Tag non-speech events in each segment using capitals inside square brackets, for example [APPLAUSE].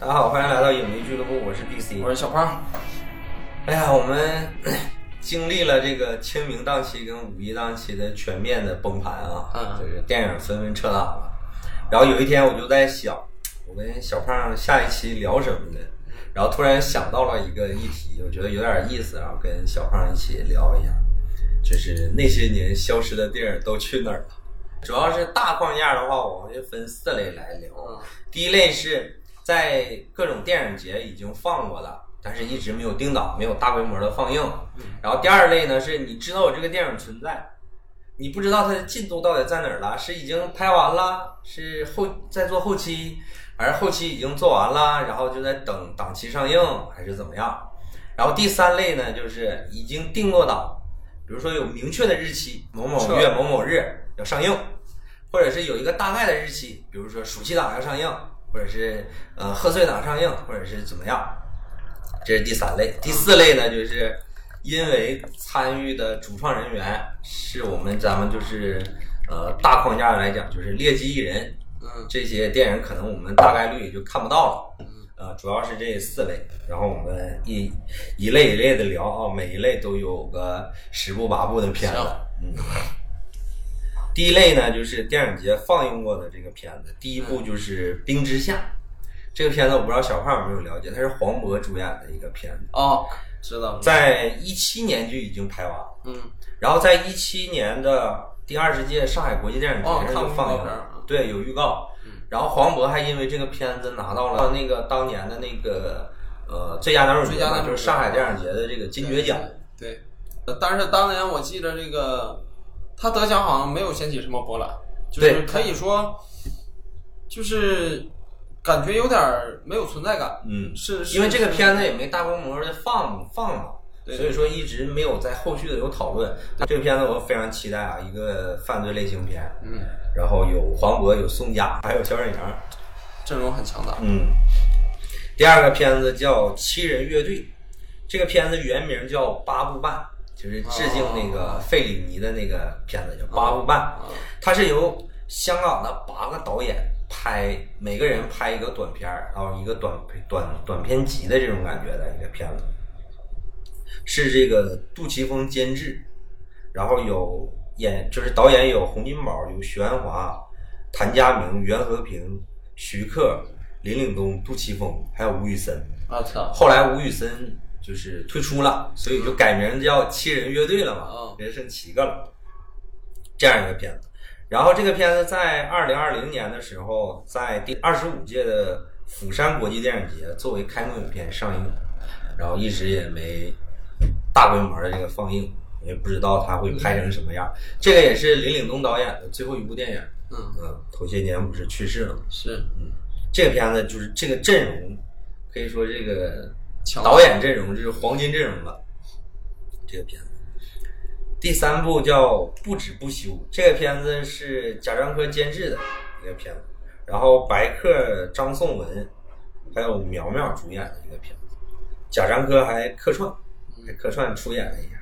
大家好，欢迎来到影迷俱乐部，我是 BC，我是小胖。哎呀，我们 [COUGHS] 经历了这个清明档期跟五一档期的全面的崩盘啊，嗯就是电影纷纷撤档了。然后有一天我就在想，我跟小胖下一期聊什么呢？然后突然想到了一个议题，我觉得有点意思，然后跟小胖一起聊一下，就是那些年消失的电影都去哪儿了？主要是大框架的话，我们就分四类来聊。嗯第一类是在各种电影节已经放过了，但是一直没有定档，没有大规模的放映。然后第二类呢，是你知道有这个电影存在，你不知道它的进度到底在哪儿了，是已经拍完了，是后在做后期，还是后期已经做完了，然后就在等档期上映，还是怎么样？然后第三类呢，就是已经定过档，比如说有明确的日期，某某月某某日要上映，或者是有一个大概的日期，比如说暑期档要上映，或者是呃贺岁档上映，或者是怎么样。这是第三类，第四类呢，就是因为参与的主创人员是我们咱们就是呃大框架来讲就是劣迹艺人，嗯这些电影可能我们大概率也就看不到了。呃，主要是这四类，然后我们一一类一类的聊啊，每一类都有个十部八部的片子。嗯，第一类呢就是电影节放映过的这个片子，第一部就是《冰之下》。这个片子我不知道小胖有没有了解，它是黄渤主演的一个片子，哦，知道。在一七年就已经拍完了，嗯然后在一七年的第二十届上海国际电影节哦上就放映了对，有预告。然后黄渤还因为这个片子拿到了那个当年的那个呃最佳男主角，最佳男主角就是上海电影节的这个金爵奖。对，呃但是当年我记得这个他得奖好像没有掀起什么波澜，就是可以说就是感觉有点没有存在感。嗯，是是因为这个片子也没大规模的放放嘛，对所以说一直没有在后续的有讨论。这个片子我非常期待啊，一个犯罪类型片，嗯，然后有黄渤，有宋佳，还有小沈阳。阵容很强大。嗯，第二个片子叫《七人乐队》，这个片子原名叫《八部半》，就是致敬那个费里尼的那个片子叫《八部半》。它是由香港的八个导演拍，每个人拍一个短片儿，然后一个短短短片集的这种感觉的一个片子，是这个杜琪峰监制，然后有演就是导演有洪金宝、有徐安华、谭家明、袁和平、徐克、林岭东、杜琪峰，还有吴宇森。我操！后来吴宇森就是退出了，所以就改名叫七人乐队了嘛哦，人剩七个了，这样一个片子。然后这个片子在二零二零年的时候，在第二十五届的釜山国际电影节作为开幕影片上映，然后一直也没大规模的这个放映，也不知道它会拍成什么样。这个也是林岭东导演的最后一部电影，嗯，嗯，头些年不是去世了吗？是这个片子就是这个阵容，可以说这个导演阵容就是黄金阵容了。这个片子，第三部叫《不止不休》，这个片子是贾樟柯监制的一个片子，然后白客、张颂文还有苗苗主演的一个片子，贾樟柯还客串，还客串出演了一下。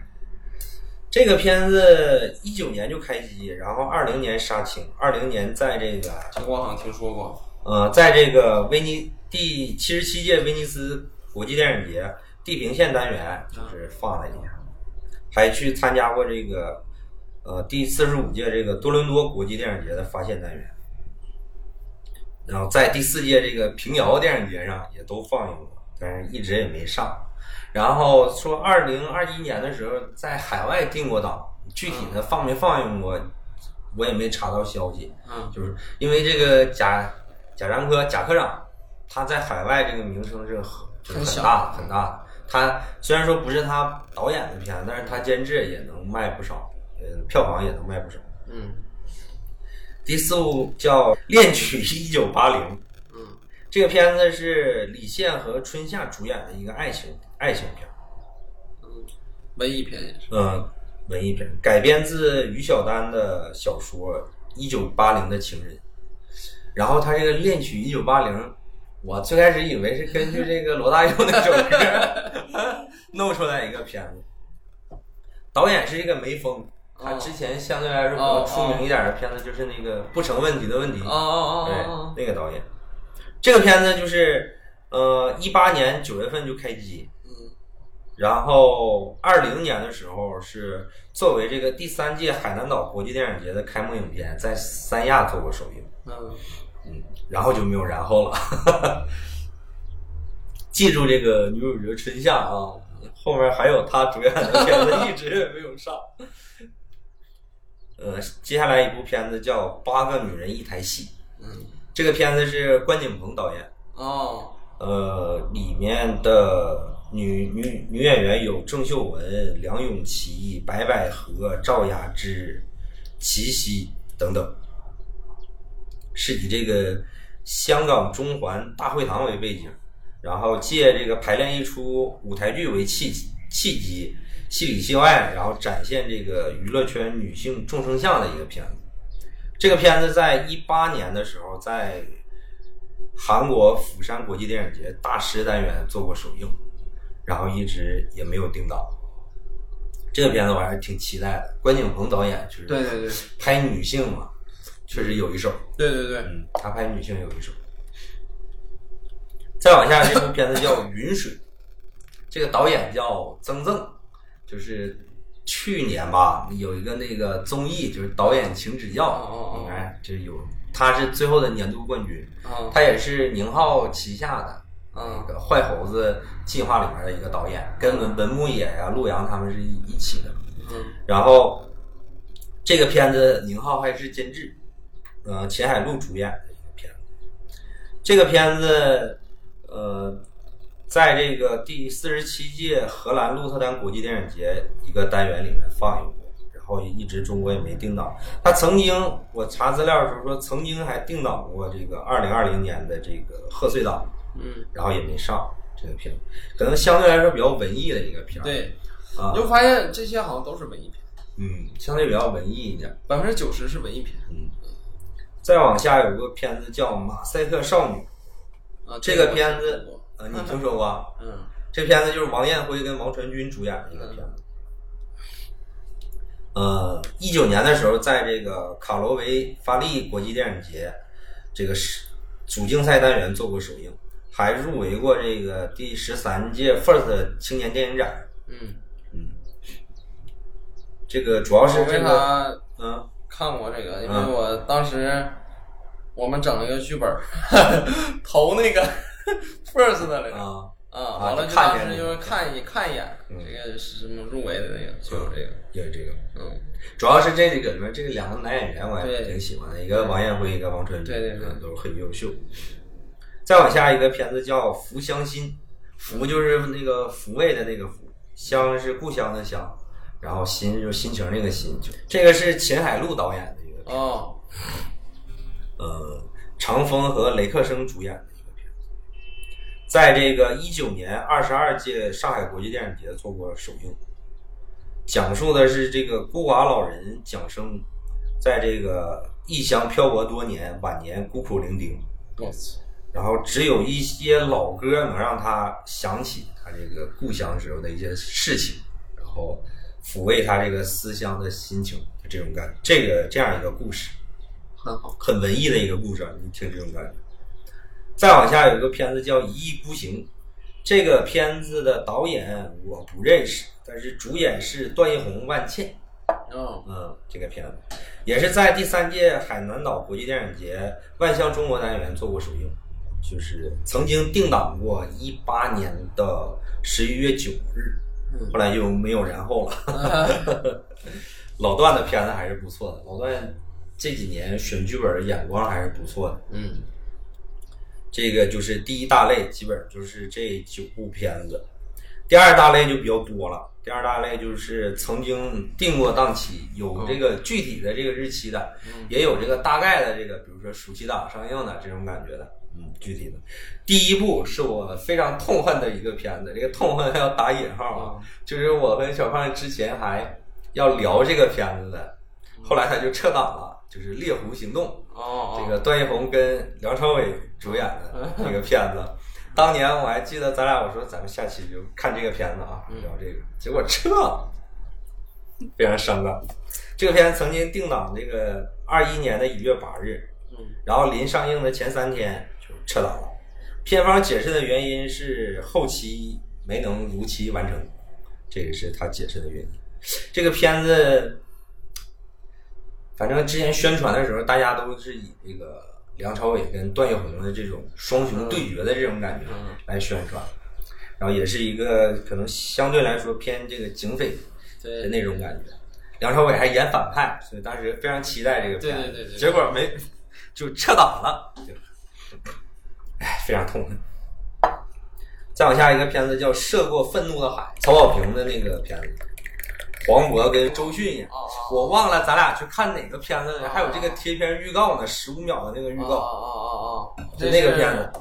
这个片子一九年就开机，然后二零年杀青，二零年在这个这个我好像听说过。呃，在这个威尼第七十七届威尼斯国际电影节地平线单元就是放了一下，还去参加过这个呃第四十五届这个多伦多国际电影节的发现单元，然后在第四届这个平遥电影节上也都放映过，但是一直也没上。然后说二零二一年的时候在海外定过档，具体的放没放映过，我也没查到消息。嗯就是因为这个贾贾樟柯贾科长，他在海外这个名声是很很大的很大的。他虽然说不是他导演的片子，但是他监制也能卖不少，呃，票房也能卖不少。嗯第四部叫《恋曲一九八零》，嗯这个片子是李现和春夏主演的一个爱情爱情片。嗯文艺片也是。嗯，文艺片改编自于小丹的小说《一九八零的情人》，然后他这个恋曲一九八零，我最开始以为是根据这个罗大佑那首歌 [LAUGHS] 弄出来一个片子，导演是一个梅峰，他之前相对来说比较出名一点的片子就是那个不成问题的问题，哦哦哦那个导演，这个片子就是呃，一八年九月份就开机，嗯。然后二零年的时候是作为这个第三届海南岛国际电影节的开幕影片，在三亚做过首映，嗯，然后就没有然后了。[LAUGHS] 记住这个女主角春夏啊，后面还有她主演的片子一直也没有上。呃，接下来一部片子叫《八个女人一台戏》，嗯，这个片子是关锦鹏导演。哦，呃，里面的女女女演员有郑秀文、梁咏琪、白百合、赵雅芝、齐溪等等，是以这个香港中环大会堂为背景，然后借这个排练一出舞台剧为契契机，戏里戏外，然后展现这个娱乐圈女性众生相的一个片子。这个片子在一八年的时候在韩国釜山国际电影节大师单元做过首映，然后一直也没有定档。这个片子我还是挺期待的。关锦鹏导演就是对对对拍女性嘛，确实有一手。对对对，嗯，他拍女性有一手。再往下，这部片子叫《云水》，[LAUGHS] 这个导演叫曾曾，就是去年吧有一个那个综艺，就是导演请指教。哦哦哦，应该这有，他是最后的年度冠军，啊他也是宁浩旗下的那啊个坏猴子计划里面的一个导演，跟文文牧野呀、陆阳他们是一一起的。嗯。然后这个片子宁浩还是监制，呃，秦海璐主演的一个片子。这个片子，呃，在这个第四十七届荷兰鹿特丹国际电影节一个单元里面放映过，然后一直中国也没定档。他曾经我查资料的时候说，曾经还定档过这个二零二零年的这个贺岁档，嗯，然后也没上这个片子，可能相对来说比较文艺的一个片儿。对，啊你，就发现这些好像都是文艺片，嗯，相对比较文艺一点。百分之九十是文艺片再往下有个片子叫《马赛克少女》，啊。这个片子呃，[LAUGHS] 你听说过？嗯这片子就是王艳辉跟王传君主演的一个片子。呃，一九年的时候，在这个卡罗维发力国际电影节这个是主竞赛单元做过首映，还入围过这个第十三届 FIRST 青年电影展。嗯，这个主要是这个，嗯看过这个？因为嗯我当时我们整了一个剧本儿，[LAUGHS] 投那个 [LAUGHS] first 的那个。啊，啊，完了当时就是看一看一眼，嗯。这个是什么入围的那个，就有这个，有这个。嗯，主要是这个里面这个两个男演员我还对。挺喜欢的，一个王艳辉，一个王传君，对对对。嗯都是很优秀。再往下一个片子叫《福乡心》，福就是那个抚慰的那个福，乡是故乡的乡，然后心就是心情那个心。就这个是秦海璐导演的一个哦，呃，长风和雷克生主演的一个片子，在这个一九年二十二届上海国际电影节做过首映，讲述的是这个孤寡老人蒋生，在这个异乡漂泊多年，晚年孤苦伶仃，我操，然后只有一些老歌能让他想起他这个故乡时候的一些事情，然后抚慰他这个思乡的心情，就这种感觉，这个这样一个故事。很好，很文艺的一个故事，啊，你听这种感觉。再往下有一个片子叫《一意孤行》，这个片子的导演我不认识，但是主演是段奕宏、万茜。哦，嗯，这个片子也是在第三届海南岛国际电影节万象中国单元做过首映，就是曾经定档过一八年的十一月九日，嗯后来就没有然后了。[LAUGHS] 老段的片子还是不错的，老段这几年选剧本的眼光还是不错的。嗯这个就是第一大类，基本上就是这九部片子。第二大类就比较多了，第二大类就是曾经定过档期，有这个具体的这个日期的，也有这个大概的这个，比如说暑期档上映的这种感觉的，嗯，具体的。第一部是我非常痛恨的一个片子，这个痛恨还要打引号啊，就是我跟小胖之前还要聊这个片子的，后来他就撤档了，就是《猎狐行动》。哦，这个段奕宏跟梁朝伟主演的这个片子，[LAUGHS] 当年我还记得咱俩我说咱们下期就看这个片子啊，聊这个，结果撤了，非常伤感。这个片子曾经定档这个二一年的一月八日，嗯然后临上映的前三天就撤档了。片方解释的原因是后期没能如期完成，这个是他解释的原因。这个片子，反正之前宣传的时候，大家都是以这个梁朝伟跟段奕宏的这种双雄对决的这种感觉来宣传，然后也是一个可能相对来说偏这个警匪的那种感觉。梁朝伟还演反派，所以当时非常期待这个片，子对对对结果没就撤档了，就哎，非常痛恨。再往下一个片子叫《涉过愤怒的海》，曹保平的那个片子，黄渤跟周迅演。我忘了咱俩去看哪个片子了，还有这个贴片预告呢，十五秒的那个预告，哦哦哦哦，就那个片子。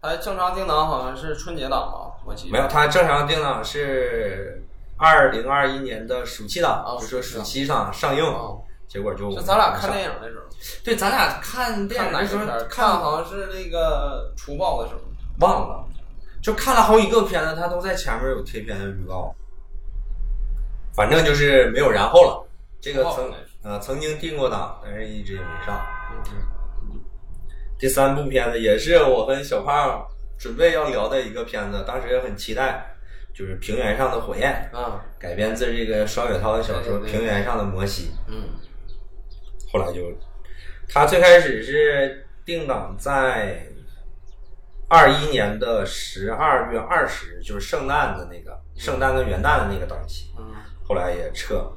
它正常定档好像是春节档吧，我记得。没有，它正常定档是二零二一年的暑期档，哦就是暑期上上映，哦结果就就咱俩看电影的时候，对，咱俩看电影那时候？看看好像是那个《除暴》的时候。忘了，就看了好几个片子，它都在前面有贴片的预告。反正就是没有然后了。这个曾呃曾经定过档，但是一直也没上。第三部片子也是我跟小胖准备要聊的一个片子，当时也很期待，就是《平原上的火焰》，啊，改编自这个双雪涛的小说《平原上的摩西》。嗯后来就，他最开始是定档在二一年的十二月二十日，就是圣诞的那个圣诞跟元旦的那个档期，嗯后来也撤了。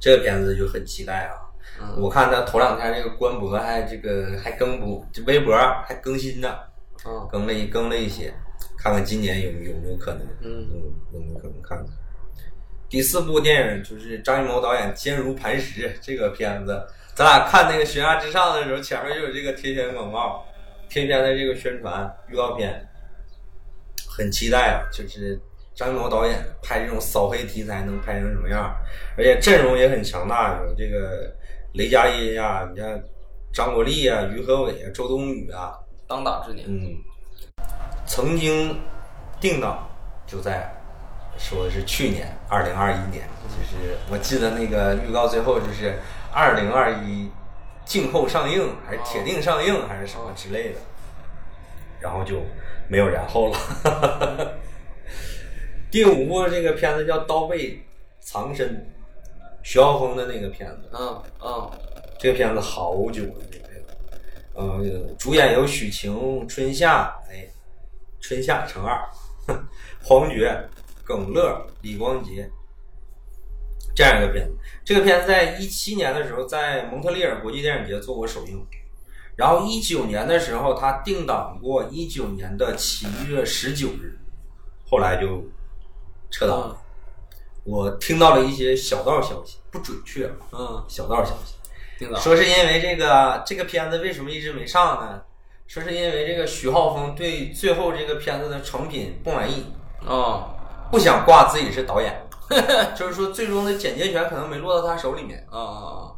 这个片子就很期待啊！嗯我看他头两天这个官博还这个还更不，这微博还更新呢，嗯更了一更了一些，看看今年有有没有可能，嗯嗯，有没有可能看看。第四部电影就是张艺谋导演《坚如磐石》[LAUGHS] 这个片子，咱俩看那个《悬崖之上》的时候，前面就有这个贴片广告，贴片的这个宣传预告片，很期待啊！就是张艺谋导演拍这种扫黑题材能拍成什么样，而且阵容也很强大，有这个雷佳音呀、你看张国立啊、于和伟啊、周冬雨啊，当打之年。嗯，曾经定档就在说的是去年二零二一年，就是我记得那个预告最后就是二零二一静候上映还是铁定上映还是什么之类的，然后就没有然后了。第五部这个片子叫《刀背藏身》，徐浩峰的那个片子，嗯嗯。这个片子好久了，这个片子，呃，主演有许晴、春夏，哎，春夏乘二，[LAUGHS] 黄觉、耿乐、李光洁，这样一个片子。这个片子在一七年的时候在蒙特利尔国际电影节做过首映，然后一九年的时候他定档过一九年的七月十九日，后来就撤档了。我听到了一些小道消息，不准确啊，嗯，小道消息。定档。说是因为这个这个片子为什么一直没上呢？说是因为这个徐浩峰对最后这个片子的成品不满意，哦不想挂自己是导演，[LAUGHS] 就是说最终的剪接权可能没落到他手里面。啊啊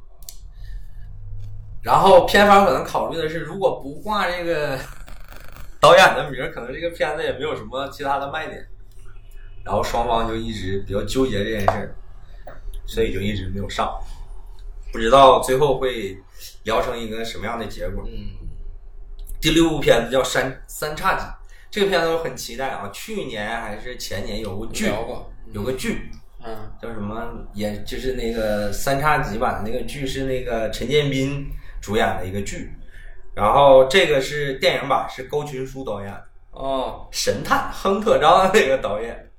然后片方可能考虑的是，如果不挂这个 [LAUGHS] 导演的名，可能这个片子也没有什么其他的卖点。然后双方就一直比较纠结这件事儿，所以就一直没有上。不知道最后会聊成一个什么样的结果。嗯第六部片子叫《三三叉戟》，这个片子我很期待啊！去年还是前年有个剧，有个剧嗯叫什么？也就是那个三叉戟版的那个剧是那个陈建斌主演的一个剧，然后这个是电影版，是高群书导演，哦神探亨特章那个导演，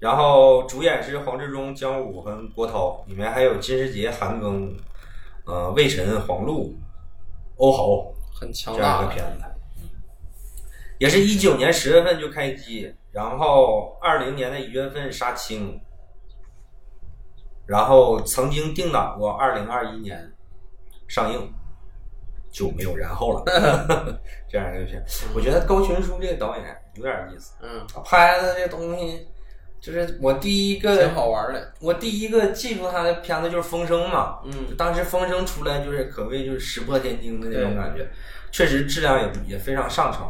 然后主演是黄志忠、姜武和郭涛，里面还有金世杰、韩庚，呃，魏晨、黄璐、欧豪。很强这样大一个片子，也是一九年十月份就开机，然后二零年的一月份杀青，然后曾经定档过二零二一年上映，就没有然后了。[LAUGHS] 这样一个片，我觉得高群书这个导演有点意思，嗯，他拍的这东西，就是我第一个挺好玩的。我第一个记住他的片子就是《风声》嘛，嗯当时《风声》出来就是可谓就是石破天惊的那种感觉，确实质量也也非常上乘。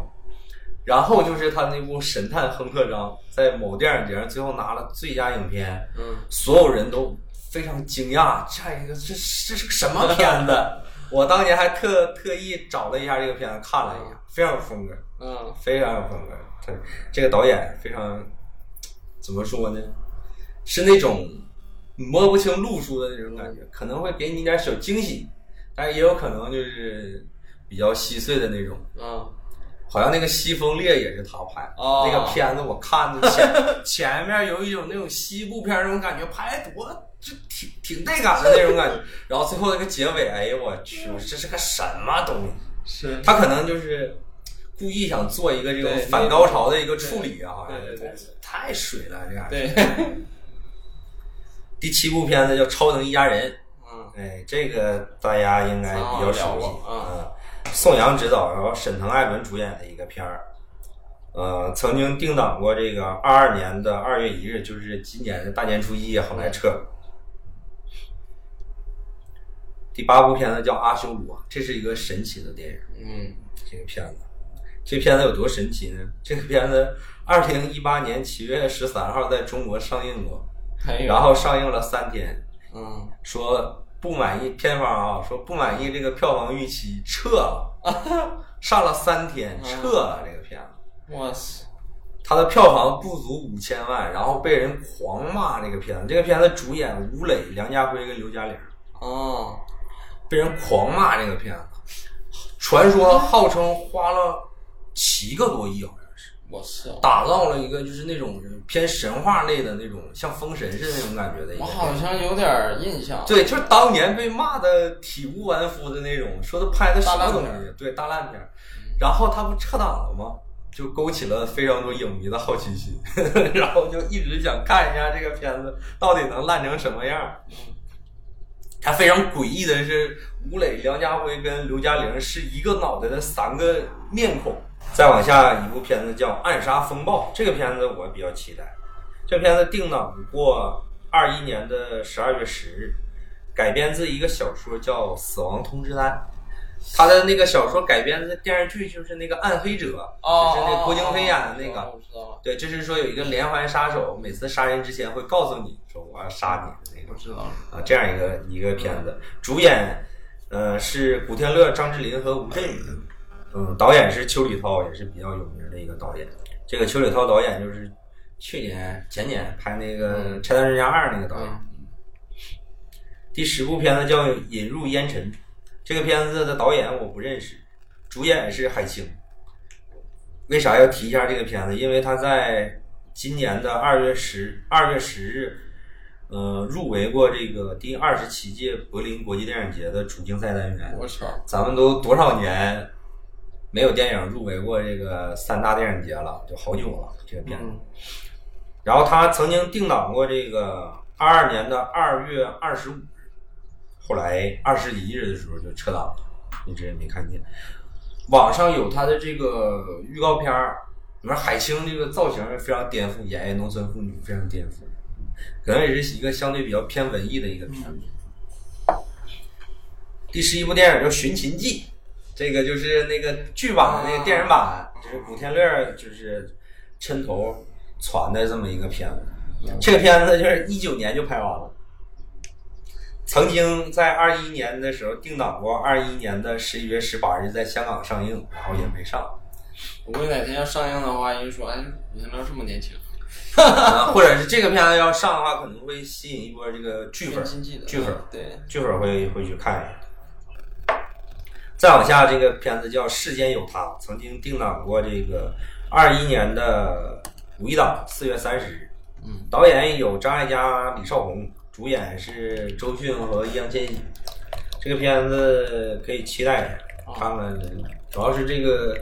然后就是他那部《神探亨特章》在某电影节上最后拿了最佳影片，嗯所有人都非常惊讶，这一个这这是个什么片子？我当年还特特意找了一下这个片子看了一下，非常有风格。嗯非常有风格。他这个导演非常怎么说呢？是那种摸不清路数的那种感觉，可能会给你一点小惊喜，但是也有可能就是比较稀碎的那种。嗯好像那个《西风烈》也是他拍的，哦。那个片子我看的前 [LAUGHS] 前面有一种那种西部片那种感觉，拍得多就挺挺带感的那种感觉，[LAUGHS] 然后最后那个结尾，哎呦我去，这是个什么东西？是。他可能就是故意想做一个这种反高潮的一个处理啊，好像对对对太水了这样。对，[LAUGHS] 第七部片子叫《超能一家人》，嗯。哎，这个大家应该比较熟悉。嗯，宋阳执导，然后沈腾、艾伦主演的一个片儿。呃，曾经定档过这个二二年的二月一日，就是今年的大年初一，后来撤了。第八部片子叫《阿修罗》，这是一个神奇的电影。嗯这个片子，这片子有多神奇呢？这个片子二零一八年七月十三号在中国上映过，然后上映了三天，嗯说不满意片方啊，说不满意这个票房预期，撤了，[LAUGHS] 上了三天，撤了这个片子。哇塞他的票房不足五千万，然后被人狂骂这个片子。这个片子主演吴磊、梁家辉跟刘嘉玲，哦被人狂骂这个片子。传说号称花了七个多亿，好像是我操打造了一个就是那种偏神话类的那种像封神似的那种感觉的一个我。好像有点印象对，就是当年被骂的体无完肤的那种，说他拍的什么东西？对，大烂片。然后他不撤档了吗？就勾起了非常多影迷的好奇心，[LAUGHS] 然后就一直想看一下这个片子到底能烂成什么样儿。它非常诡异的是，吴磊、梁家辉跟刘嘉玲是一个脑袋的三个面孔。再往下一部片子叫《暗杀风暴》，这个片子我比较期待。这片子定档过二一年的十二月十日，改编自一个小说叫《死亡通知单》。他的那个小说改编的电视剧就是那个《暗黑者》，哦，就是那个郭京飞演的那个。对，就是说有一个连环杀手，每次杀人之前会告诉你说我要杀你的那知道了，啊，这样一个一个片子，主演呃是古天乐、张智霖和吴镇宇，嗯，导演是邱礼涛，也是比较有名的一个导演。这个邱礼涛导演就是去年前年拍那个《拆弹专家二》那个导演。嗯第十部片子叫《引入烟尘》，这个片子的导演我不认识，主演是海清。为啥要提一下这个片子？因为他在今年的二月十二月十日，呃，入围过这个第二十七届柏林国际电影节的主竞赛单元。我操，咱们都多少年没有电影入围过这个三大电影节了，就好久了。这个片子，嗯然后他曾经定档过这个二二年的二月二十五日，后来二十一日的时候就撤档了，一直也没看见。网上有他的这个预告片儿，里面海清这个造型非常颠覆，演绎农村妇女非常颠覆，可能也是一个相对比较偏文艺的一个片子。第十一部电影叫《寻秦记》，这个就是那个剧版的那个电影版，就是古天乐就是抻头传的这么一个片子。这个片子就是一九年就拍完了，曾经在二一年的时候定档过二一年的十一月十八日在香港上映，然后也没上。我估计哪天要上映的话，人说，哎，古天乐这么年轻，[LAUGHS] 呃或者是这个片子要上的话，可能会吸引一波这个剧粉剧粉对，剧粉会会去看一眼。再往下，这个片子叫《世间有他》，曾经定档过这个二一年的五一档四月三十日。嗯，导演有张艾嘉、李少红，主演是周迅和易烊千玺。这个片子可以期待一下，哦看看，主要是这个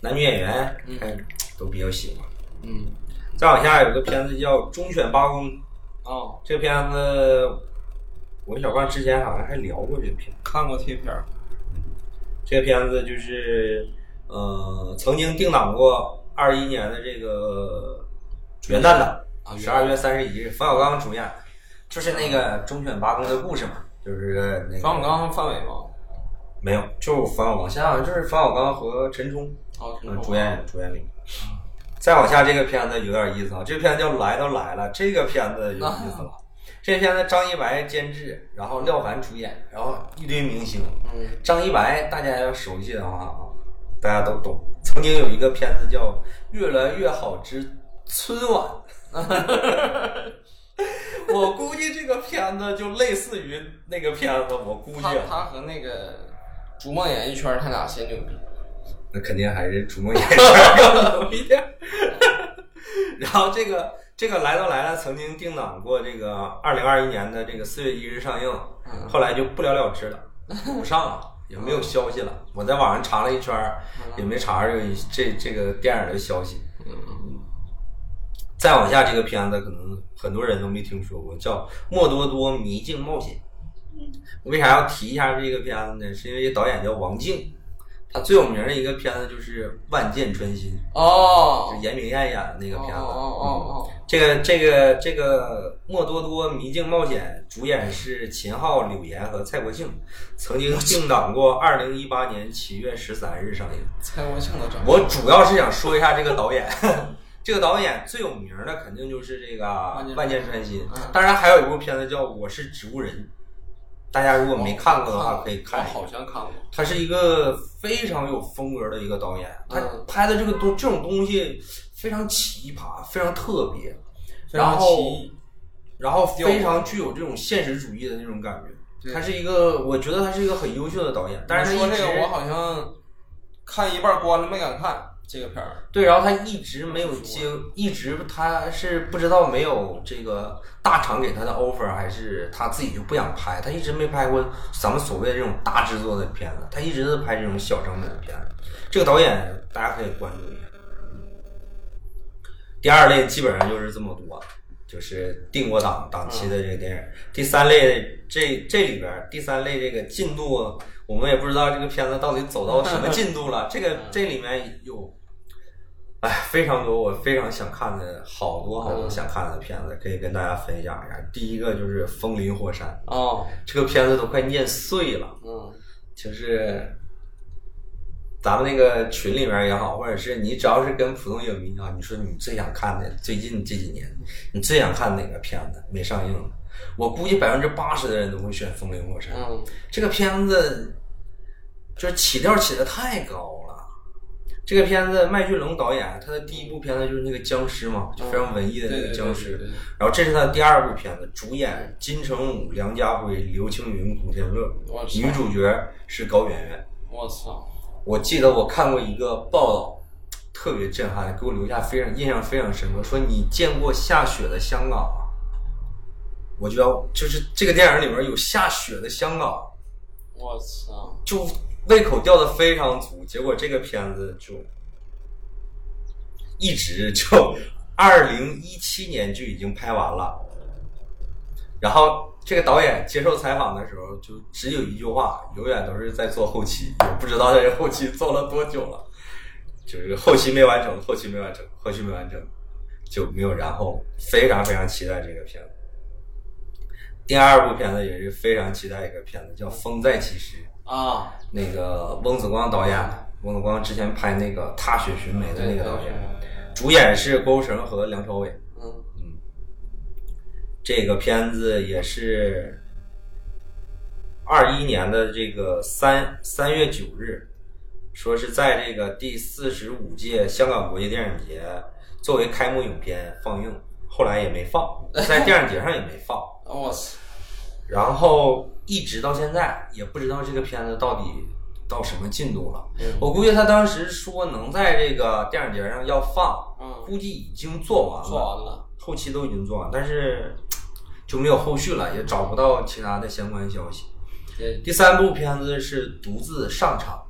男女演员，嗯看都比较喜欢。嗯，再往下有个片子叫《忠犬八公》，哦，这个片子我跟小胖之前好像还聊过这片。看过贴片儿，这个片子就是呃曾经定档过二一年的这个元旦档啊，十二月三十一日，冯小刚主演，就是那个忠犬八公的故事嘛，就是那个冯小刚范伟吗？没有，就是冯小刚，现在好像就是冯小刚和陈冲哦，嗯主演主演里。再往下，这个片子有点意思啊，这个片子叫《来都来了》，这个片子有意思了。[LAUGHS] 这个片子张一白监制，然后廖凡主演，然后一堆明星。嗯，张一白大家要熟悉的话啊，大家都懂。曾经有一个片子叫《越来越好之春晚》，[LAUGHS] 我估计这个片子就类似于那个片子，我估计他啊，他和那个《逐梦演艺圈》他俩谁牛逼？那肯定还是《逐梦演艺圈》更牛一点。[LAUGHS] 然后这个这个来都来了，曾经定档过这个二零二一年的这个四月一日上映，嗯后来就不了了之了，不上了，也没有消息了。我在网上查了一圈，也没查着这个这这个电影的消息。嗯再往下，这个片子可能很多人都没听说过，叫《莫多多迷境冒险》。为啥要提一下这个片子呢？是因为导演叫王静，他最有名的一个片子就是《万箭穿心》，哦是严明艳演的那个片子。哦哦哦这个这个这个《莫多多迷境冒险》主演是秦昊、柳岩和蔡国庆，曾经定档过二零一八年七月十三日上映。哦，蔡国庆都整。我主要是想说一下这个导演，[LAUGHS] 这个导演最有名的肯定就是这个《万箭穿心》，嗯当然还有一部片子叫《我是植物人》，大家如果没看过的话可以看我一下。好像看过。他是一个非常有风格的一个导演，他嗯拍的这个东这种东西非常奇葩，非常特别，非常然后奇异然后非常具有这种现实主义的那种感觉。对他是一个，我觉得他是一个很优秀的导演，但是说这个，我好像看一半关了，没敢看这个片儿。对，然后他一直没有接，一直他是不知道没有这个大厂给他的 offer，还是他自己就不想拍，他一直没拍过咱们所谓的这种大制作的片子，他一直都拍这种小成本的片子。这个导演大家可以关注一下。第二类基本上就是这么多，就是定过档档期的这个电影。第三类这这里边儿第三类这个进度，我们也不知道这个片子到底走到什么进度了。这个这里面有，哎，非常多我非常想看的好多好多想看的片子，可以跟大家分享一下。第一个就是《风林火山》，哦，这个片子都快念碎了。嗯就是咱们那个群里面也好，或者是你只要是跟普通影迷啊，你说你最想看的最近这几年，你最想看哪个片子没上映的？我估计百分之八十的人都会选《风林火山》。嗯这个片子就是起调起的太高了。这个片子麦浚龙导演，他的第一部片子就是那个僵尸嘛，就非常文艺的那个僵尸。对然后这是他的第二部片子，主演金城武、梁家辉、刘青云、古天乐我，女主角是高圆圆。我操，我记得我看过一个报道，特别震撼，给我留下非常印象非常深刻。说你见过下雪的香港吗？我就要就是这个电影里面有下雪的香港，我操，就胃口吊的非常足。结果这个片子就一直就二零一七年就已经拍完了，然后这个导演接受采访的时候就只有一句话，永远都是在做后期，也不知道这后期做了多久了，就是后期没完成，后期没完成，后期没完成，就没有然后。非常非常期待这个片子。第二部片子也是非常期待一个片子，叫《风再起时》。啊，那个翁子光导演，翁子光之前拍那个《踏雪寻梅》的那个导演，主演是郭富城和梁朝伟。嗯这个片子也是二一年的这个三三月九日，说是在这个第四十五届香港国际电影节作为开幕影片放映，后来也没放，在电影节上也没放。我操，然后一直到现在也不知道这个片子到底到什么进度了。嗯我估计他当时说能在这个电影节上要放，嗯估计已经做完了，做完了，后期都已经做完，但是就没有后续了，也找不到其他的相关消息。第三部片子是独自上场，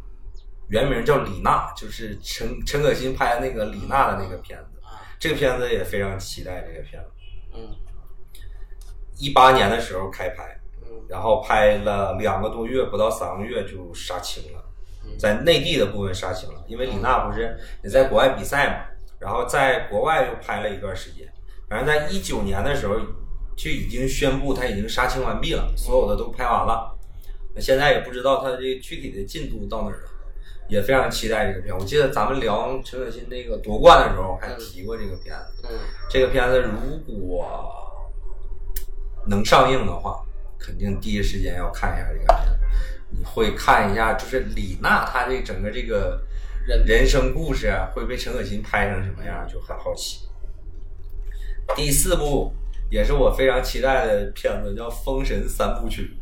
原名叫李娜，就是陈陈可辛拍的那个李娜的那个片子。这个片子也非常期待这个片子。嗯。一八年的时候开拍，嗯。然后拍了两个多月，不到三个月就杀青了，嗯。在内地的部分杀青了，因为李娜不是也在国外比赛嘛，然后在国外又拍了一段时间，反正在一九年的时候就已经宣布他已经杀青完毕了，所有的都拍完了，那现在也不知道他这个具体的进度到哪儿了。也非常期待这个片，我记得咱们聊陈可辛那个夺冠的时候还提过这个片子。嗯这个片子如果能上映的话，肯定第一时间要看一下这个片子。你会看一下，就是李娜她这整个这个人人生故事啊会被陈可辛拍成什么样，就很好奇。第四部也是我非常期待的片子，叫《封神三部曲》。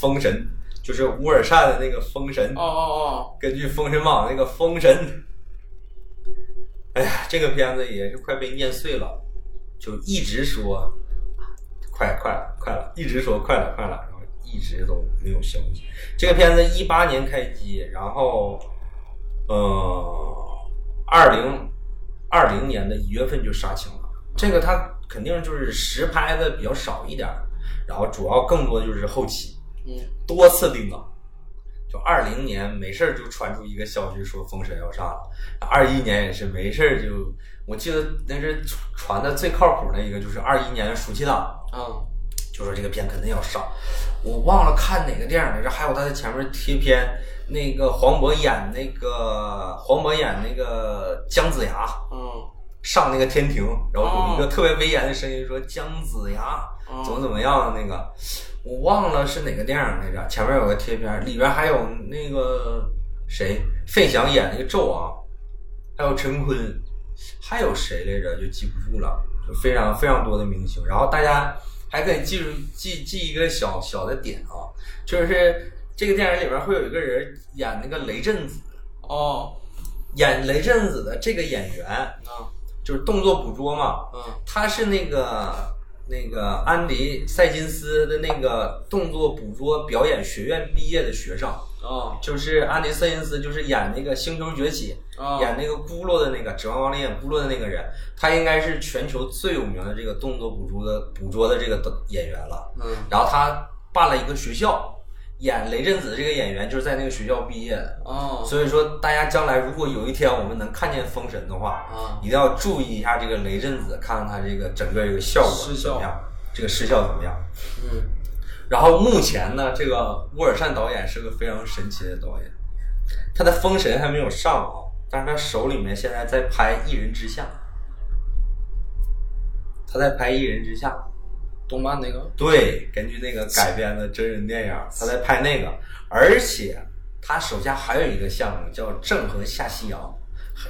封神就是乌尔善的那个封神，哦哦哦根据《封神榜》那个封神。哎呀，这个片子也是快被念碎了，就一直说快快了快了，一直说快了快了，然后一直都没有消息。这个片子一八年开机，然后呃二零二零年的一月份就杀青了。这个它肯定就是实拍的比较少一点儿，然后主要更多就是后期。哦，嗯多次定档。就二零年没事儿就传出一个消息说封神要上了，二一年也是没事儿就，我记得那是传的最靠谱的一个，就是二一年暑期档，啊就说这个片肯定要上。我忘了看哪个电影来着，还有他在前面贴片，那个黄渤演那个黄渤演那个姜子牙嗯上那个天庭，然后有一个哦特别威严的声音说姜子牙哦。怎么怎么样的那个，我忘了是哪个电影来着，前面有个贴片，里边还有那个谁，费翔演那个纣王，还有陈坤，还有谁来着就记不住了，就非常非常多的明星，然后大家还可以记住记记一个小小的点啊，就是这个电影里边会有一个人演那个雷震子，哦。演雷震子的这个演员啊就是动作捕捉嘛，嗯他是那个那个安迪塞金斯的那个动作捕捉表演学院毕业的学生，哦就是安迪塞金斯，就是演那个《星球崛起》哦演那个咕噜的那个《指环王》里演咕噜的那个人，他应该是全球最有名的这个动作捕捉的捕捉的这个演员了。嗯然后他办了一个学校，演雷震子的这个演员就是在那个学校毕业的。哦。所以说，大家将来如果有一天我们能看见封神的话，啊。一定要注意一下这个雷震子，看看他这个整个这个效果怎么样，这个失效怎么样。嗯。然后目前呢，这个乌尔善导演是个非常神奇的导演，他的《封神》还没有上啊，但是他手里面现在在拍《一人之下》，他在拍《一人之下》，动漫那个对，根据那个改编的真人电影，他在拍那个，而且他手下还有一个项目叫《郑和下西洋》，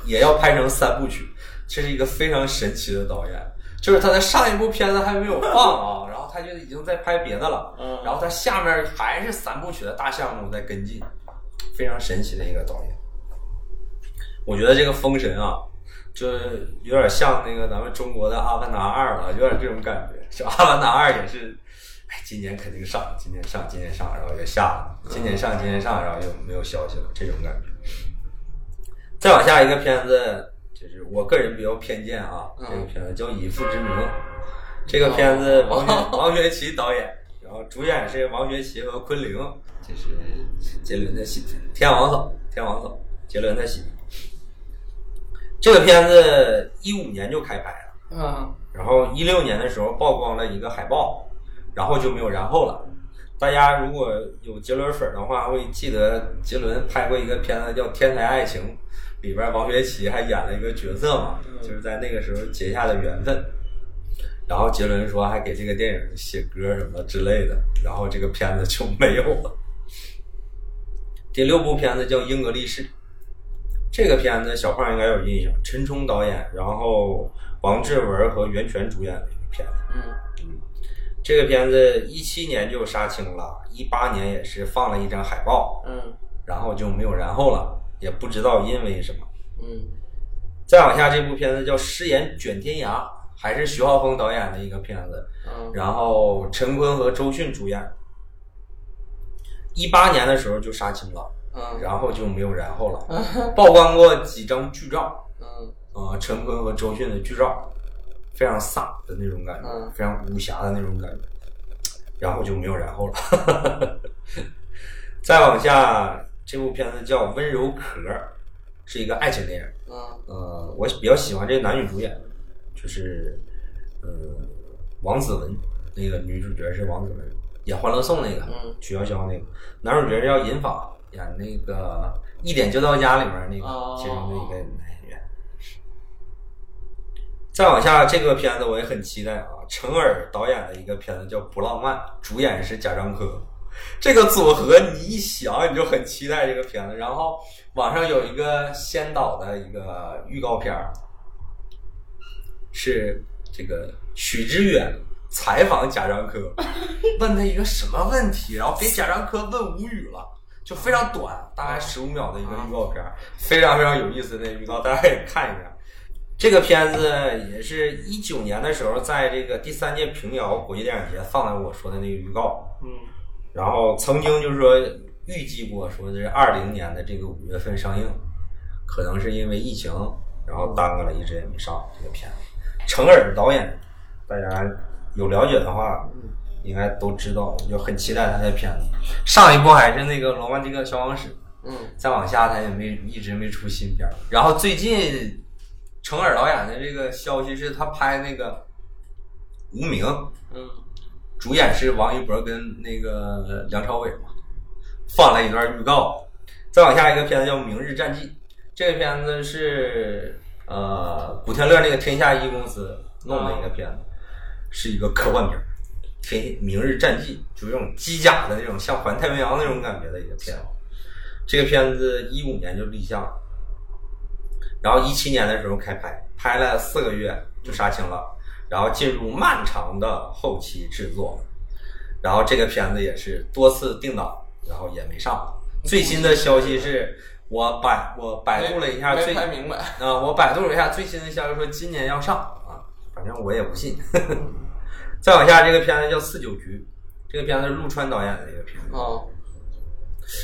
也要拍成三部曲，这是一个非常神奇的导演。就是他的上一部片子还没有放啊，[LAUGHS] 然后他就已经在拍别的了，嗯然后他下面还是三部曲的大项目在跟进，非常神奇的一个导演。我觉得这个《封神》啊，就有点像那个咱们中国的《阿凡达二》了，有点这种感觉。就《阿凡达二》也是，哎，今年肯定上，今年上，今年上，然后又下了，今年上，今年上，然后又没有消息了，这种感觉。再往下一个片子，就是我个人比较偏见啊，嗯这个片子叫《以父之名》，这个片子王学 [LAUGHS] 王学圻导演，然后主演是王学圻和昆凌，就是杰伦的戏，天王嫂，天王嫂，杰伦的戏。这个片子一五年就开拍了，嗯然后一六年的时候曝光了一个海报，然后就没有然后了。大家如果有杰伦粉的话，会记得杰伦拍过一个片子叫《天才爱情》，里边王学圻还演了一个角色嘛，就是在那个时候结下的缘分。然后杰伦说还给这个电影写歌什么之类的，然后这个片子就没有了。第六部片子叫《英格力士》，这个片子小胖应该有印象，陈冲导演，然后王志文和袁泉主演的一个片子。嗯这个片子一七年就杀青了，一八年也是放了一张海报，嗯然后就没有然后了，也不知道因为什么。嗯再往下，这部片子叫《誓言卷天涯》，还是徐浩峰导演的一个片子，嗯然后陈坤和周迅主演。一八年的时候就杀青了，嗯。然后就没有然后了。[LAUGHS] 曝光过几张剧照，嗯。呃，陈坤和周迅的剧照，非常飒的那种感觉，嗯。非常武侠的那种感觉，然后就没有然后了。[LAUGHS] 再往下，这部片子叫《温柔壳》，是一个爱情电影。嗯。呃，我比较喜欢这个男女主演，就是呃王子文，那个女主角是王子文，演《欢乐颂》那个，嗯。曲筱绡那个，男主角叫尹昉，演那个《一点就到家》里面那个哦其中的一个男演员。再往下，这个片子我也很期待啊，陈耳导演的一个片子叫《不浪漫》，主演是贾樟柯。这个组合你一想你就很期待这个片子。然后网上有一个先导的一个预告片儿，是这个许知远采访贾樟柯，[LAUGHS] 问他一个什么问题，然后给贾樟柯问无语了。就非常短，大概十五秒的一个预告片，非常非常有意思的预告，大家可以看一下。这个片子也是一九年的时候，在这个第三届平遥国际电影节放的我说的那个预告。嗯。然后曾经就是说预计过，说是二零年的这个五月份上映，可能是因为疫情，然后耽搁了，一直也没上这个片子。程耳导演，大家有了解的话。应该都知道，就很期待他的片子。上一部还是那个《罗曼蒂克消亡史》，嗯，再往下他也没一直没出新片。然后最近程耳导演的这个消息是他拍那个《无名》，嗯，主演是王一博跟那个梁朝伟嘛，放了一段预告。再往下一个片子叫《明日战记》，这个片子是呃古天乐那个天下一公司弄的一个片子，是一个科幻片。天明日战记就是这种机甲的那种像环太平洋那种感觉的一个片子，这个片子一五年就立项，然后一七年的时候开拍，拍了四个月就杀青了，然后进入漫长的后期制作，然后这个片子也是多次定档，然后也没上。最新的消息是我百我百度了一下，最拍明白啊，我百度了一下最新的消息说今年要上啊，反正我也不信。[LAUGHS] 再往下，这个片子叫《四九局》，这个片子是陆川导演的一个片子。啊，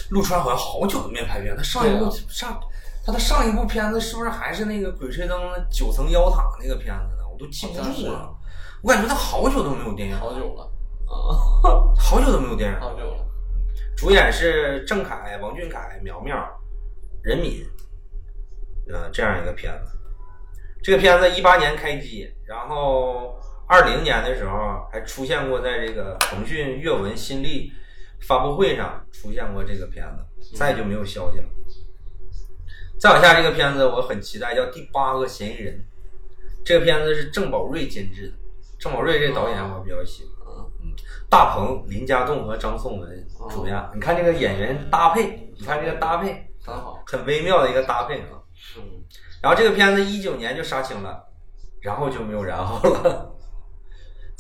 陆川好像好久都没拍片，他上一部上他的上一部片子是不是还是那个《鬼吹灯》九层妖塔那个片子呢？我都记不住了。我感觉他好久都没有电影，好久了啊，[LAUGHS] 好久都没有电影，好久了。主演是郑恺、王俊凯、苗苗、任敏，呃，这样一个片子。这个片子一八年开机，然后。二零年的时候还出现过在这个腾讯阅文新力发布会上出现过这个片子，再就没有消息了。再往下这个片子我很期待，叫《第八个嫌疑人》。这个片子是郑宝瑞监制的，郑宝瑞这导演我比较喜欢。嗯，大鹏、林家栋和张颂文主演。你看这个演员搭配，你看这个搭配很好，很微妙的一个搭配啊。嗯。然后这个片子一九年就杀青了，然后就没有然后了。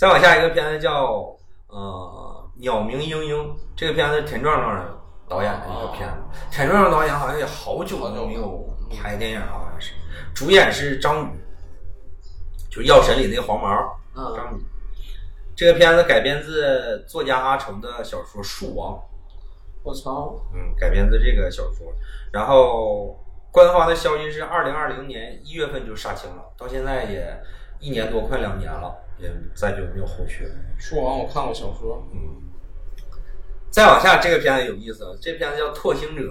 再往下一个片子叫呃《鸟鸣莺莺》，这个片子田壮壮导演的一个片子。田壮壮导演好像也好久都没有拍电影了，好像是。主演是张宇，就《药神》里那个黄毛，张宇。这个片子改编自作家阿城的小说《树王》。我操！嗯，改编自这个小说。然后官方的消息是，二零二零年一月份就杀青了，到现在也一年多，快两年了。也再就没有后续了。说完我看过小说，嗯。再往下，这个片子有意思了。这片子叫《拓星者》，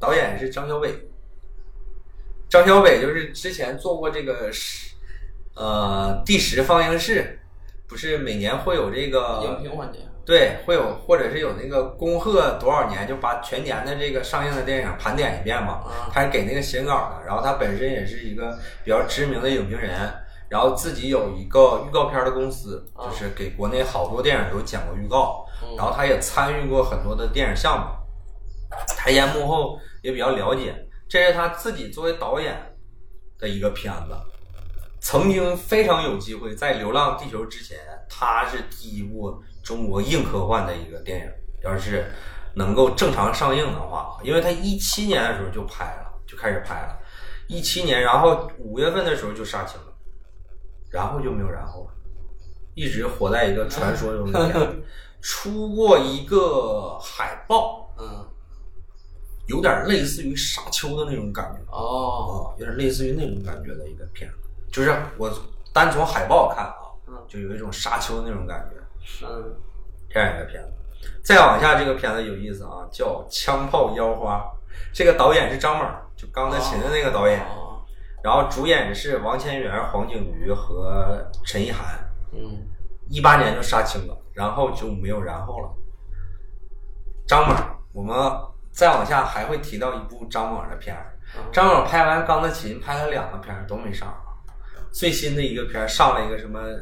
导演是张小北。张小北就是之前做过这个十，呃，第十放映室，不是每年会有这个影评环节？对，会有，或者是有那个恭贺多少年，就把全年的这个上映的电影盘点一遍嘛。他是给那个写稿的，然后他本身也是一个比较知名的影评人。然后自己有一个预告片的公司，就是给国内好多电影都剪过预告。然后他也参与过很多的电影项目，台前幕后也比较了解。这是他自己作为导演的一个片子。曾经非常有机会在《流浪地球》之前，他是第一部中国硬科幻的一个电影。要是能够正常上映的话，因为他一七年的时候就拍了，就开始拍了。一七年，然后五月份的时候就杀青了。然后就没有然后了，一直活在一个传说中的 [LAUGHS] 出过一个海报，嗯，有点类似于沙丘的那种感觉哦，有点类似于那种感觉的一个片子，就是我单从海报看啊，嗯，就有一种沙丘那种感觉，嗯，这样一个片子。再往下这个片子有意思啊，叫《枪炮腰花》，这个导演是张猛，就钢的琴的那个导演。然后主演是王千源、黄景瑜和陈意涵。嗯，一八年就杀青了，然后就没有然后了。张猛，我们再往下还会提到一部张猛的片儿。张猛拍完《钢的琴》，拍了两个片儿都没上。最新的一个片儿上了一个什么《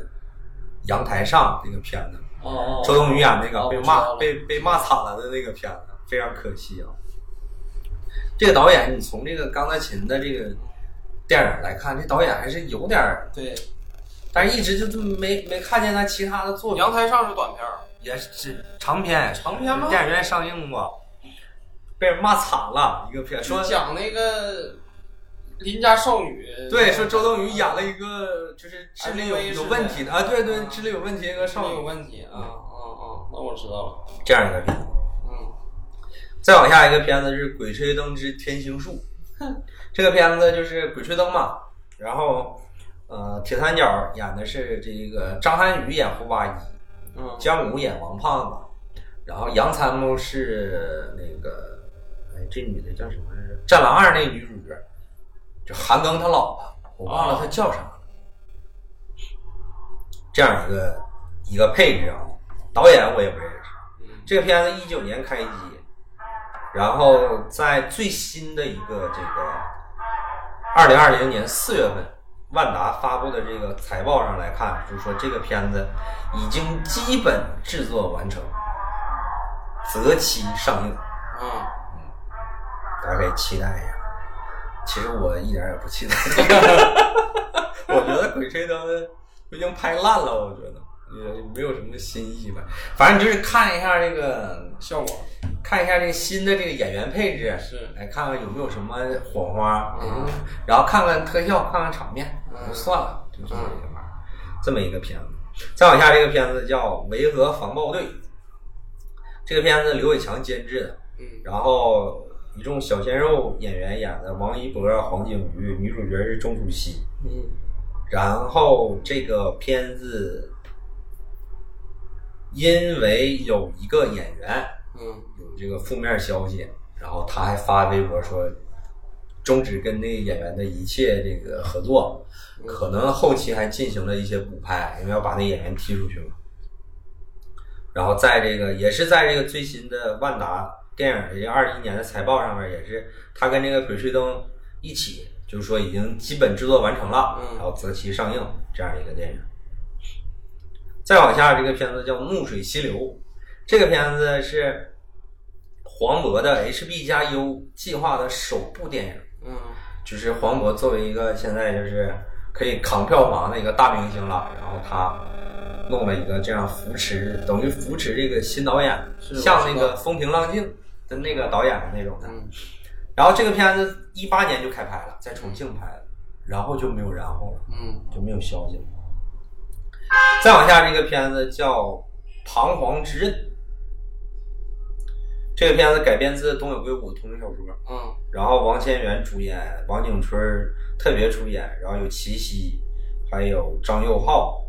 阳台上》那个片子，哦哦，周冬雨演那个被骂被被骂惨了的那个片子，非常可惜啊。这个导演，你从这个钢弹琴的这个电影来看，这导演还是有点儿，对，但是一直就这么没没看见他其他的作品，阳台上是短片儿，也是长片，长片吗？电影院上映过，被人骂惨了一个片，说说讲那个邻家少女，对，说周冬雨演了一个就是智力有有问题的啊，对对，嗯智力有问题的一个少少女有，问题啊啊啊，那我知道了，这样一个片子。嗯再往下一个片子是《鬼吹灯之天星术》，[LAUGHS] 这个片子就是鬼吹灯嘛，然后呃，铁三角演的是这个张涵予演胡八一，嗯姜武演王胖子，然后杨参谋是那个，哎，这女的叫什么来着？《战狼二》那女主角，就韩庚他老婆，我忘了她叫啥了。这样一个一个配置啊，导演我也不认识。这个片子一九年开机，然后在最新的一个这个二零二零年四月份，万达发布的这个财报上来看，就是说这个片子已经基本制作完成，择期上映，嗯，大家可以期待一下。其实我一点也不期待，[LAUGHS] 我觉得《鬼吹灯》已经拍烂了，我觉得也没有什么新意吧。反正就是看一下这个效果看一下这个新的这个演员配置，是来看看有没有什么火花，嗯然后看看特效，看看场面，嗯就算了，就这么一个玩意儿，这么一个片子。再往下，这个片子叫《维和防暴队》，这个片子刘伟强监制的，嗯然后一众小鲜肉演员演的，王一博、黄景瑜，女主角是钟楚曦。嗯然后这个片子因为有一个演员嗯有这个负面消息，然后他还发微博说终止跟那个演员的一切这个合作，可能后期还进行了一些补拍，因为要把那演员踢出去嘛。然后在这个也是在这个最新的万达电影这二一年的财报上面，也是他跟这个《鬼吹灯》一起，就是说已经基本制作完成了，嗯然后择期上映这样一个电影。再往下，这个片子叫《怒水溪流》，这个片子是黄渤的 HB 加 U 计划的首部电影，嗯就是黄渤作为一个现在就是可以扛票房的一个大明星了，然后他弄了一个这样扶持，等于扶持这个新导演，像那个风平浪静的那个导演的那种的。嗯然后这个片子一八年就开拍了，在重庆拍的，然后就没有然后了。嗯就没有消息了。再往下，这个片子叫《彷徨之刃》，这个片子改编自东野圭吾同名小说，嗯。然后王千源主演，王景春特别出演，然后有齐溪，还有张佑浩，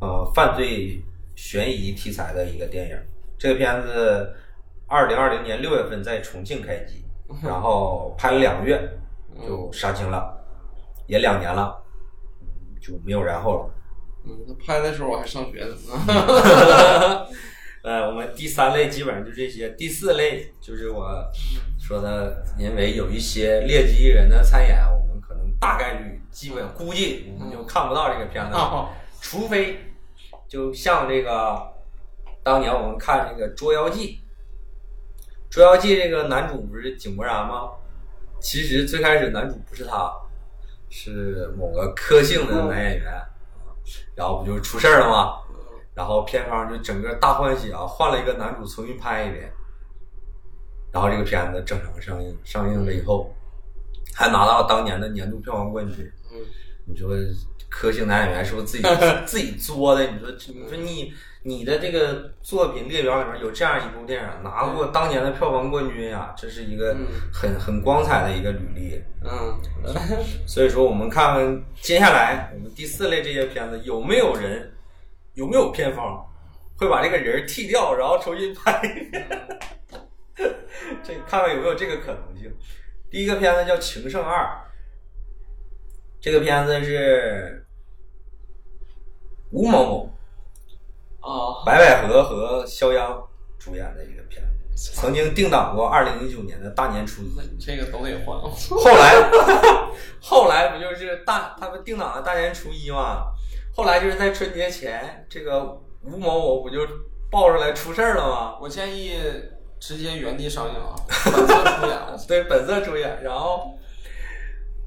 呃，犯罪悬疑题材的一个电影。这个片子二零二零年六月份在重庆开机，[LAUGHS] 然后拍了两个月就杀青了，也两年了，就没有然后了。嗯，那拍的时候我还上学呢。[LAUGHS] 呃，我们第三类基本上就这些，第四类就是我说的，因为有一些劣迹艺人的参演，我们可能大概率基本估计我们就看不到这个片子除非就像这个当年我们看这个《捉妖记》，《捉妖记》这个男主不是井柏然吗？其实最开始男主不是他，是某个科姓的男演员，然后不就出事儿了吗？然后片方就整个大换血啊，换了一个男主重新拍一遍，然后这个片子正常上映，上映了以后还拿到当年的年度票房冠军。嗯你说科姓男演员是不是自己 [LAUGHS] 自己作的？你说你说你你的这个作品列表里面有这样一部电影拿过当年的票房冠军呀，这是一个嗯很很光彩的一个履历。嗯 [LAUGHS] 所以说，我们看看接下来我们第四类这些片子有没有人，有没有片方会把这个人剃掉，然后重新拍一遍，[LAUGHS] 这看看有没有这个可能性。第一个片子叫《情圣二》，这个片子是吴某某、啊，白百合和肖央主演的一个片子，曾经定档过二零一九年的大年初一。这个都得换。后来，[LAUGHS] 后来不就是大他们定档了大年初一嘛？后来就是在春节前，这个吴某某不就爆出来出事儿了吗？我建议直接原地上映啊，[LAUGHS] 本色出演。对，本色出演。然后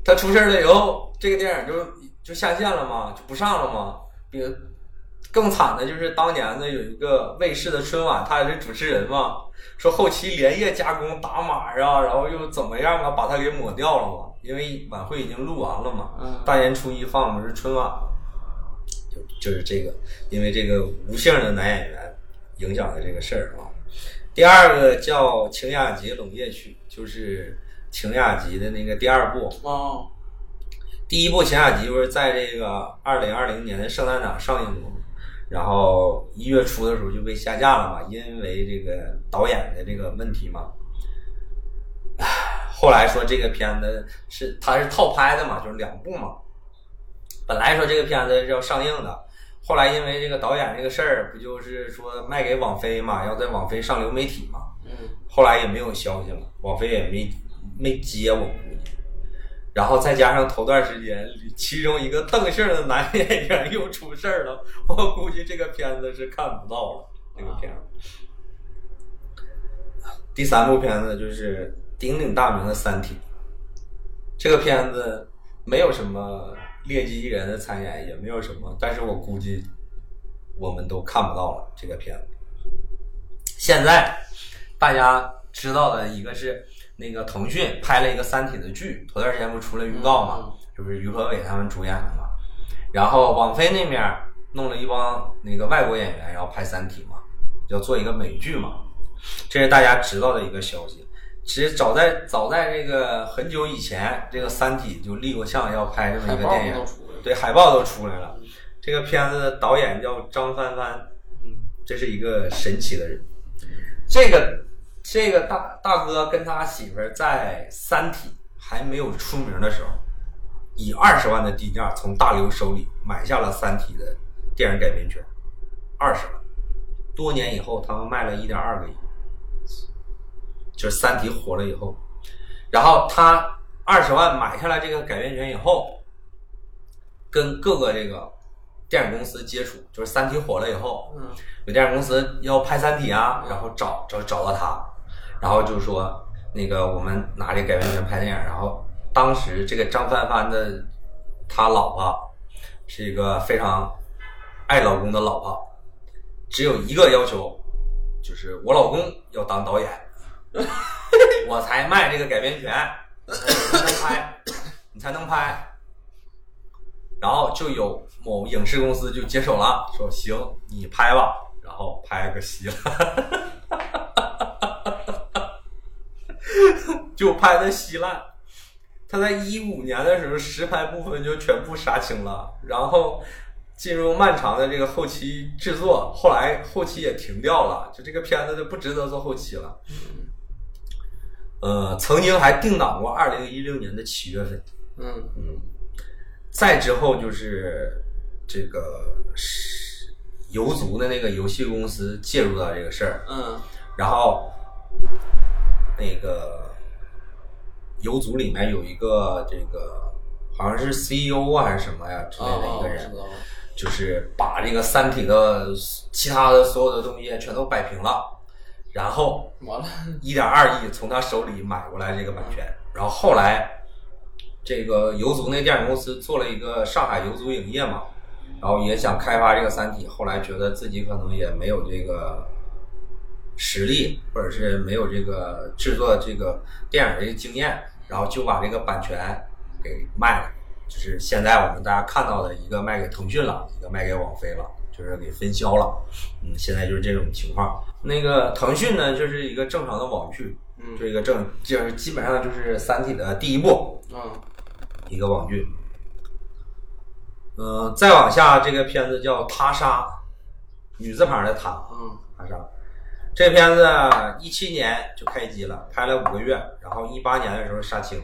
他出事儿了以后，这个电影就就下线了嘛，就不上了嘛。比更惨的就是当年呢，有一个卫视的春晚，他也是主持人嘛，说后期连夜加工打码啊，然后又怎么样啊，把它给抹掉了嘛。因为晚会已经录完了嘛，嗯大年初一放的是春晚，就就是这个，因为这个无姓的男演员影响的这个事儿啊。第二个叫《晴雅集冷夜曲》，就是《晴雅集》的那个第二部。哦，第一部《晴雅集》不是在这个二零二零年的圣诞档上映过吗？然后一月初的时候就被下架了嘛，因为这个导演的这个问题嘛。唉后来说这个片子是它是套拍的嘛，就是两部嘛。本来说这个片子是要上映的，后来因为这个导演这个事儿，不就是说卖给网飞嘛，要在网飞上流媒体嘛。嗯，后来也没有消息了，网飞也没没接我估计。然后再加上头段时间，其中一个邓姓的男演员又出事儿了，我估计这个片子是看不到了。这个片子，第三部片子就是鼎鼎大名的《三体》。这个片子没有什么劣迹艺人的参演，也没有什么，但是我估计我们都看不到了这个片子。现在大家知道的一个是那个腾讯拍了一个《三体》的剧，头段时间不出了预告嘛，就是于和伟他们主演的嘛。然后网飞那面弄了一帮那个外国演员，然后拍《三体》嘛，要做一个美剧嘛，这是大家知道的一个消息。其实早在早在这个很久以前，这个《三体》就立过项要拍这么一个电影。对，海报都出来了。这个片子的导演叫张帆帆，嗯，这是一个神奇的人。这个这个大大哥跟他媳妇儿在《三体》还没有出名的时候，以二十万的低价从大刘手里买下了《三体》的电影改编权，二十万。多年以后，他们卖了一点二个亿，就是《三体》火了以后，然后他二十万买下来这个改编权以后，跟各个这个电影公司接触，就是《三体》火了以后，嗯，有电影公司要拍《三体》啊，然后找找找到他，然后就说那个我们拿这改编权拍电影，然后当时这个张帆帆的他老婆是一个非常爱老公的老婆，只有一个要求，就是我老公要当导演，[LAUGHS] 我才卖这个改编权，你才能拍，你才能拍。然后就有某影视公司就接手了，说行，你拍吧，然后拍个稀烂，[LAUGHS] 就拍的稀烂。他在一五年的时候实拍部分就全部杀青了，然后进入漫长的这个后期制作，后来后期也停掉了，就这个片子就不值得做后期了。呃，曾经还定档过二零一六年的七月份，嗯嗯，再之后就是这个游族的那个游戏公司介入到这个事儿，嗯，然后那个游族里面有一个这个好像是 CEO 啊还是什么呀之类的一个人，就是把这个《三体》的其他的所有的东西全都摆平了，然后完了，一点二亿从他手里买过来这个版权，然后后来这个游族那电影公司做了一个上海游族影业嘛，然后也想开发这个《三体》，后来觉得自己可能也没有这个实力，或者是没有这个制作这个电影的这个经验，然后就把这个版权给卖了，就是现在我们大家看到的一个卖给腾讯了，一个卖给网飞了，就是给分销了。嗯，现在就是这种情况。那个腾讯呢，就是一个正常的网剧，嗯就一个正，就是基本上就是《三体》的第一部，嗯一个网剧。嗯、再往下这个片子叫《他杀》，女字旁的他，嗯他杀。这片子一七年就开机了，拍了五个月，然后一八年的时候杀青，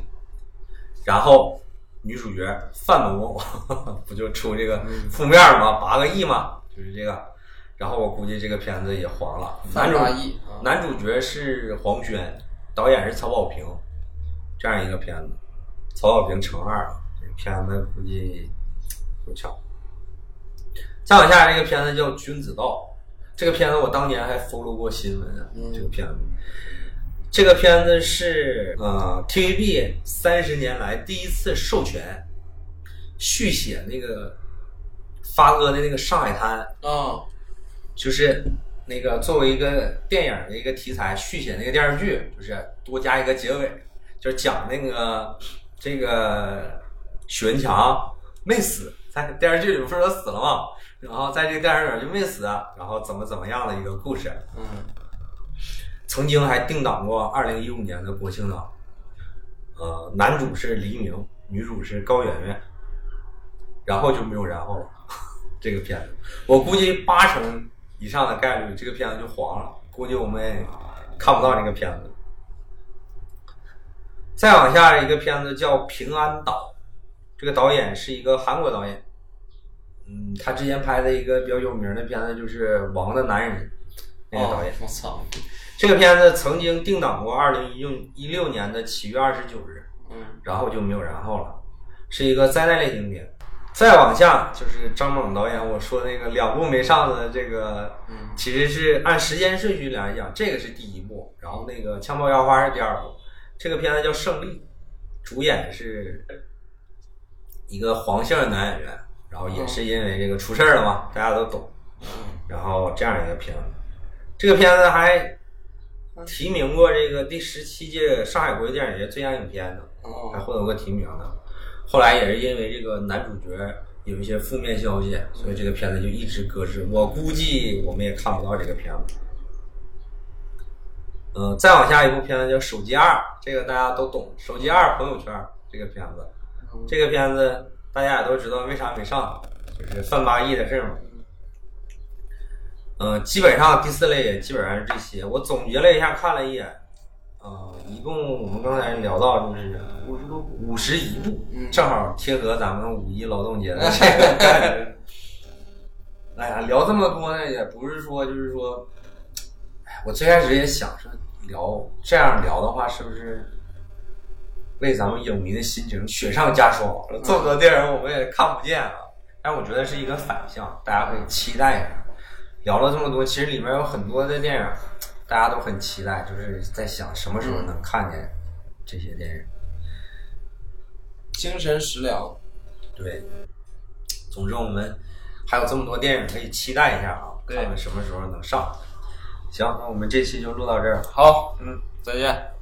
然后女主角范某某 [LAUGHS] 不就出这个负面吗？八个亿嘛，就是这个。然后我估计这个片子也黄了。男主亿啊男主角是黄轩，导演是曹保平，这样一个片子。曹保平乘二，这个片子估计够呛。再往下这个片子叫《君子道》，这个片子我当年还 follow 过新闻啊。嗯这个片子，这个片子是呃 TVB 三十年来第一次授权续写那个发哥的那个《上海滩》，啊，就是那个作为一个电影的一个题材续写那个电视剧，就是多加一个结尾，就是讲那个这个许文强没死，在电视剧里不是说死了吗？然后在这个电影里就没死，然后怎么怎么样的一个故事。嗯曾经还定档过二零一五年的国庆档，呃，男主是黎明，女主是高圆圆，然后就没有然后了。[LAUGHS] 这个片子，我估计八成以上的概率，这个片子就黄了。估计我们也看不到这个片子。再往下一个片子叫《平安岛》，这个导演是一个韩国导演，嗯，他之前拍的一个比较有名的片子就是《王的男人》，那个导演。哦我操，这个片子曾经定档过二零一六一六年的七月二十九日，嗯然后就没有然后了，是一个灾难类型片。再往下就是张猛导演我说那个两部没上的这个，嗯其实是按时间顺序来讲，这个是第一部，然后那个《枪炮腰花》是第二部。这个片子叫《胜利》，主演是一个黄姓男演员，然后也是因为这个出事儿了嘛，大家都懂。嗯然后这样一个片子，这个片子还提名过这个第十七届上海国际电影节最佳影片呢，还哦获得过提名呢。后来也是因为这个男主角有一些负面消息，所以这个片子就一直搁置。我估计我们也看不到这个片子。嗯、再往下一部片子叫《手机二》，这个大家都懂，《手机二朋友圈》这个片子，这个片子大家也都知道为啥没上，就是范八亿的事嘛。嗯、基本上第四类也基本上是这些。我总结了一下，看了一眼，呃，一共我们刚才聊到就是五十多五十一部，嗯正好贴合咱们五一劳动节的。[LAUGHS] 哎呀，聊这么多呢，也不是说就是说，哎，我最开始也想说聊这样聊的话，是不是为咱们影迷的心情雪上加霜？这么多电影我们也看不见啊，但我觉得是一个反向，大家可以期待一下。聊了这么多，其实里面有很多的电影，大家都很期待，就是在想什么时候能看见这些电影。精神食粮。对，总之我们还有这么多电影可以期待一下啊，对看看什么时候能上。行，那我们这期就录到这儿。好，嗯，再见。